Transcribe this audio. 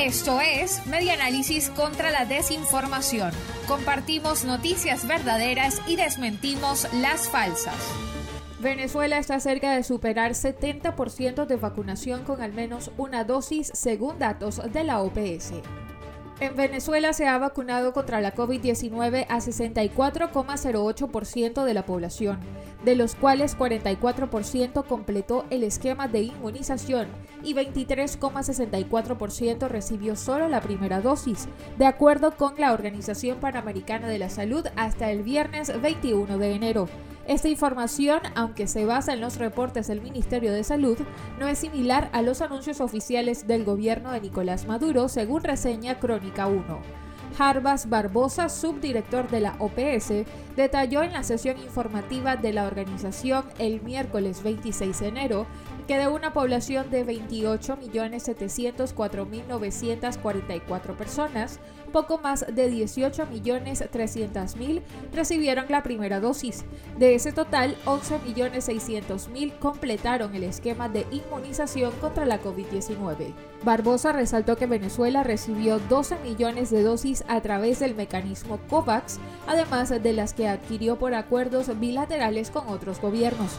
Esto es Media Análisis contra la Desinformación. Compartimos noticias verdaderas y desmentimos las falsas. Venezuela está cerca de superar 70% de vacunación con al menos una dosis según datos de la OPS. En Venezuela se ha vacunado contra la COVID-19 a 64,08% de la población, de los cuales 44% completó el esquema de inmunización y 23,64% recibió solo la primera dosis, de acuerdo con la Organización Panamericana de la Salud hasta el viernes 21 de enero. Esta información, aunque se basa en los reportes del Ministerio de Salud, no es similar a los anuncios oficiales del gobierno de Nicolás Maduro, según reseña Crónica 1. Jarbas Barbosa, subdirector de la OPS, detalló en la sesión informativa de la organización el miércoles 26 de enero que de una población de 28.704.944 personas, poco más de 18.300.000 recibieron la primera dosis. De ese total, 11.600.000 completaron el esquema de inmunización contra la COVID-19. Barbosa resaltó que Venezuela recibió 12 millones de dosis a través del mecanismo COVAX, además de las que adquirió por acuerdos bilaterales con otros gobiernos.